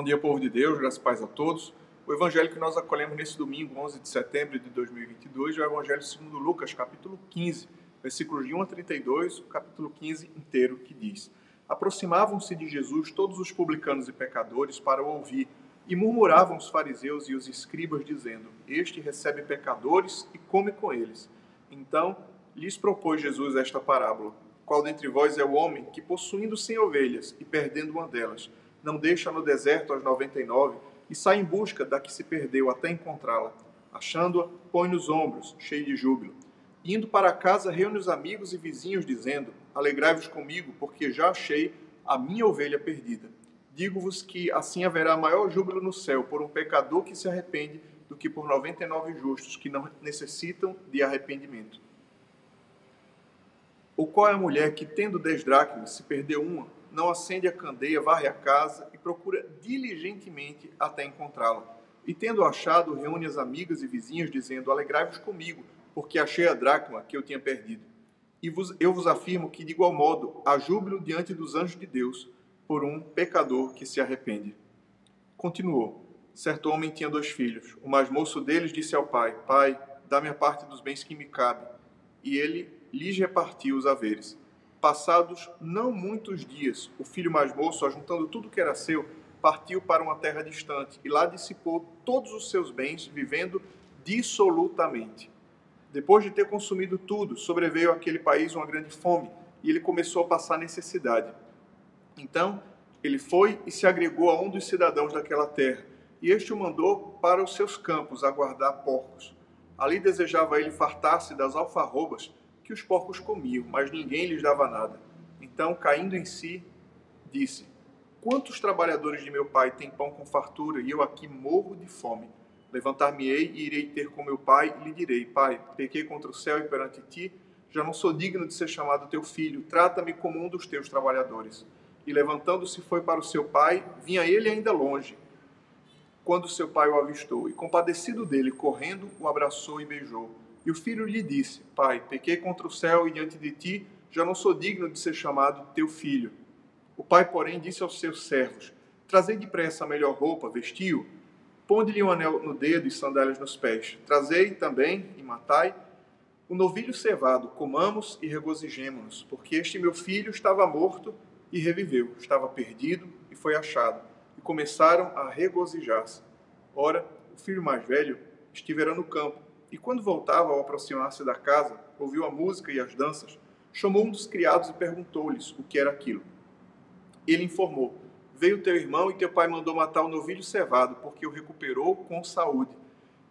Bom dia, povo de Deus, graças e paz a todos. O evangelho que nós acolhemos nesse domingo, 11 de setembro de 2022, é o evangelho segundo Lucas, capítulo 15, versículos de 1 a 32, o capítulo 15 inteiro, que diz: Aproximavam-se de Jesus todos os publicanos e pecadores para o ouvir, e murmuravam os fariseus e os escribas, dizendo: Este recebe pecadores e come com eles. Então lhes propôs Jesus esta parábola: Qual dentre vós é o homem que, possuindo cem ovelhas e perdendo uma delas, não deixa no deserto as noventa e nove e sai em busca da que se perdeu até encontrá-la. Achando-a, põe nos ombros, cheio de júbilo. Indo para casa, reúne os amigos e vizinhos, dizendo: Alegrai-vos comigo, porque já achei a minha ovelha perdida. Digo-vos que assim haverá maior júbilo no céu por um pecador que se arrepende do que por noventa e nove justos que não necessitam de arrependimento. Ou qual é a mulher que, tendo dez dracmas, se perdeu uma, não acende a candeia, varre a casa e procura diligentemente até encontrá-la. E tendo achado, reúne as amigas e vizinhas, dizendo: Alegrai-vos comigo, porque achei a dracma que eu tinha perdido. E vos, eu vos afirmo que, de igual modo, há júbilo diante dos anjos de Deus por um pecador que se arrepende. Continuou: Certo homem tinha dois filhos. O mais moço deles disse ao pai: Pai, dá-me a parte dos bens que me cabe. E ele lhes repartiu os haveres. Passados não muitos dias, o filho mais moço, ajuntando tudo que era seu, partiu para uma terra distante e lá dissipou todos os seus bens, vivendo dissolutamente. Depois de ter consumido tudo, sobreveio àquele país uma grande fome e ele começou a passar necessidade. Então, ele foi e se agregou a um dos cidadãos daquela terra, e este o mandou para os seus campos a guardar porcos. Ali desejava ele fartar-se das alfarrobas que os porcos comiam, mas ninguém lhes dava nada. Então, caindo em si, disse: Quantos trabalhadores de meu pai têm pão com fartura e eu aqui morro de fome? Levantar-me-ei e irei ter com meu pai e lhe direi: Pai, pequei contra o céu e perante ti, já não sou digno de ser chamado teu filho, trata-me como um dos teus trabalhadores. E levantando-se foi para o seu pai, vinha ele ainda longe, quando seu pai o avistou, e compadecido dele, correndo, o abraçou e beijou. E o filho lhe disse: Pai, pequei contra o céu e diante de ti, já não sou digno de ser chamado teu filho. O pai, porém, disse aos seus servos: Trazei depressa a melhor roupa, vestiu, ponde-lhe um anel no dedo e sandálias nos pés. Trazei também e matai o novilho cevado, comamos e regozijemo-nos, porque este meu filho estava morto e reviveu, estava perdido e foi achado. E começaram a regozijar-se. Ora, o filho mais velho estivera no campo e quando voltava ao aproximar-se da casa, ouviu a música e as danças, chamou um dos criados e perguntou-lhes o que era aquilo. Ele informou: Veio teu irmão e teu pai mandou matar o novilho cevado, porque o recuperou com saúde.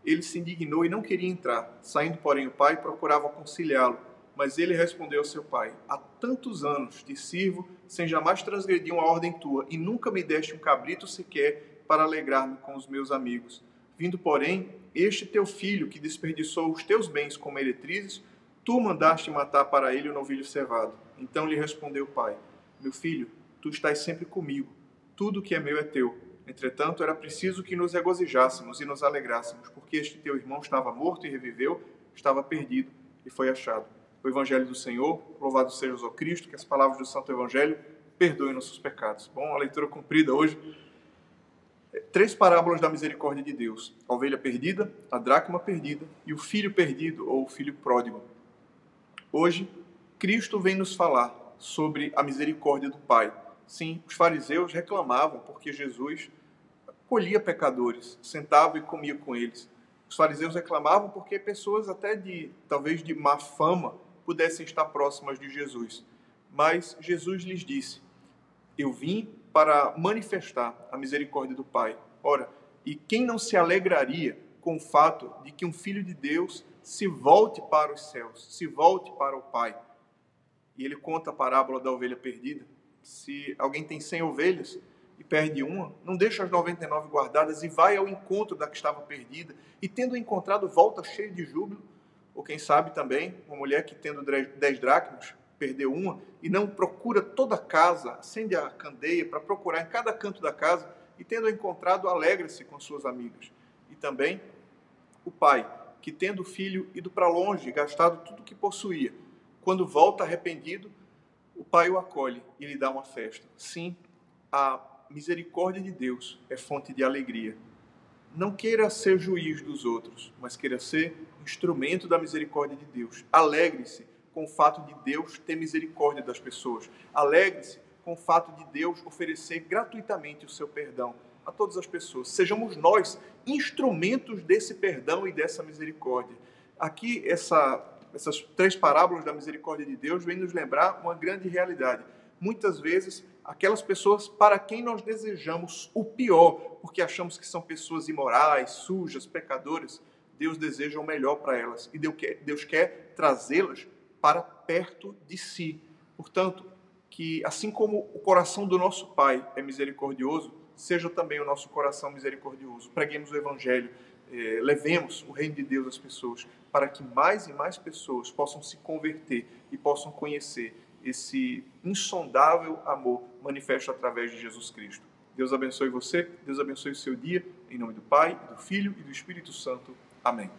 Ele se indignou e não queria entrar. Saindo, porém, o pai procurava conciliá-lo. Mas ele respondeu ao seu pai: Há tantos anos te sirvo, sem jamais transgredir uma ordem tua, e nunca me deste um cabrito sequer para alegrar-me com os meus amigos. Vindo, porém, este teu filho que desperdiçou os teus bens com meretrizes, tu mandaste matar para ele o novilho cevado. Então lhe respondeu o pai: Meu filho, tu estás sempre comigo, tudo que é meu é teu. Entretanto, era preciso que nos regozijássemos e nos alegrássemos, porque este teu irmão estava morto e reviveu, estava perdido e foi achado. O Evangelho do Senhor, louvado seja o Cristo, que as palavras do Santo Evangelho perdoem nossos pecados. Bom, a leitura cumprida hoje três parábolas da misericórdia de Deus: a ovelha perdida, a dracma perdida e o filho perdido ou o filho pródigo. Hoje, Cristo vem nos falar sobre a misericórdia do Pai. Sim, os fariseus reclamavam porque Jesus colhia pecadores, sentava e comia com eles. Os fariseus reclamavam porque pessoas até de talvez de má fama pudessem estar próximas de Jesus. Mas Jesus lhes disse: Eu vim para manifestar a misericórdia do Pai. Ora, e quem não se alegraria com o fato de que um filho de Deus se volte para os céus, se volte para o Pai? E ele conta a parábola da ovelha perdida. Se alguém tem 100 ovelhas e perde uma, não deixa as 99 guardadas e vai ao encontro da que estava perdida, e tendo encontrado, volta cheio de júbilo. Ou quem sabe também, uma mulher que tendo 10 dracmas, perdeu uma e não procura toda a casa, acende a candeia para procurar em cada canto da casa e, tendo encontrado, alegra-se com suas amigas. E também o pai, que tendo o filho ido para longe, gastado tudo que possuía, quando volta arrependido, o pai o acolhe e lhe dá uma festa. Sim, a misericórdia de Deus é fonte de alegria. Não queira ser juiz dos outros, mas queira ser instrumento da misericórdia de Deus. Alegre-se com o fato de Deus ter misericórdia das pessoas. Alegre-se com o fato de Deus oferecer gratuitamente o seu perdão a todas as pessoas. Sejamos nós instrumentos desse perdão e dessa misericórdia. Aqui, essa, essas três parábolas da misericórdia de Deus vêm nos lembrar uma grande realidade. Muitas vezes, aquelas pessoas para quem nós desejamos o pior, porque achamos que são pessoas imorais, sujas, pecadoras, Deus deseja o melhor para elas e Deus quer, Deus quer trazê-las para perto de si. Portanto, que assim como o coração do nosso Pai é misericordioso, seja também o nosso coração misericordioso. Preguemos o Evangelho, eh, levemos o reino de Deus às pessoas, para que mais e mais pessoas possam se converter e possam conhecer esse insondável amor manifesto através de Jesus Cristo. Deus abençoe você, Deus abençoe o seu dia, em nome do Pai, do Filho e do Espírito Santo. Amém.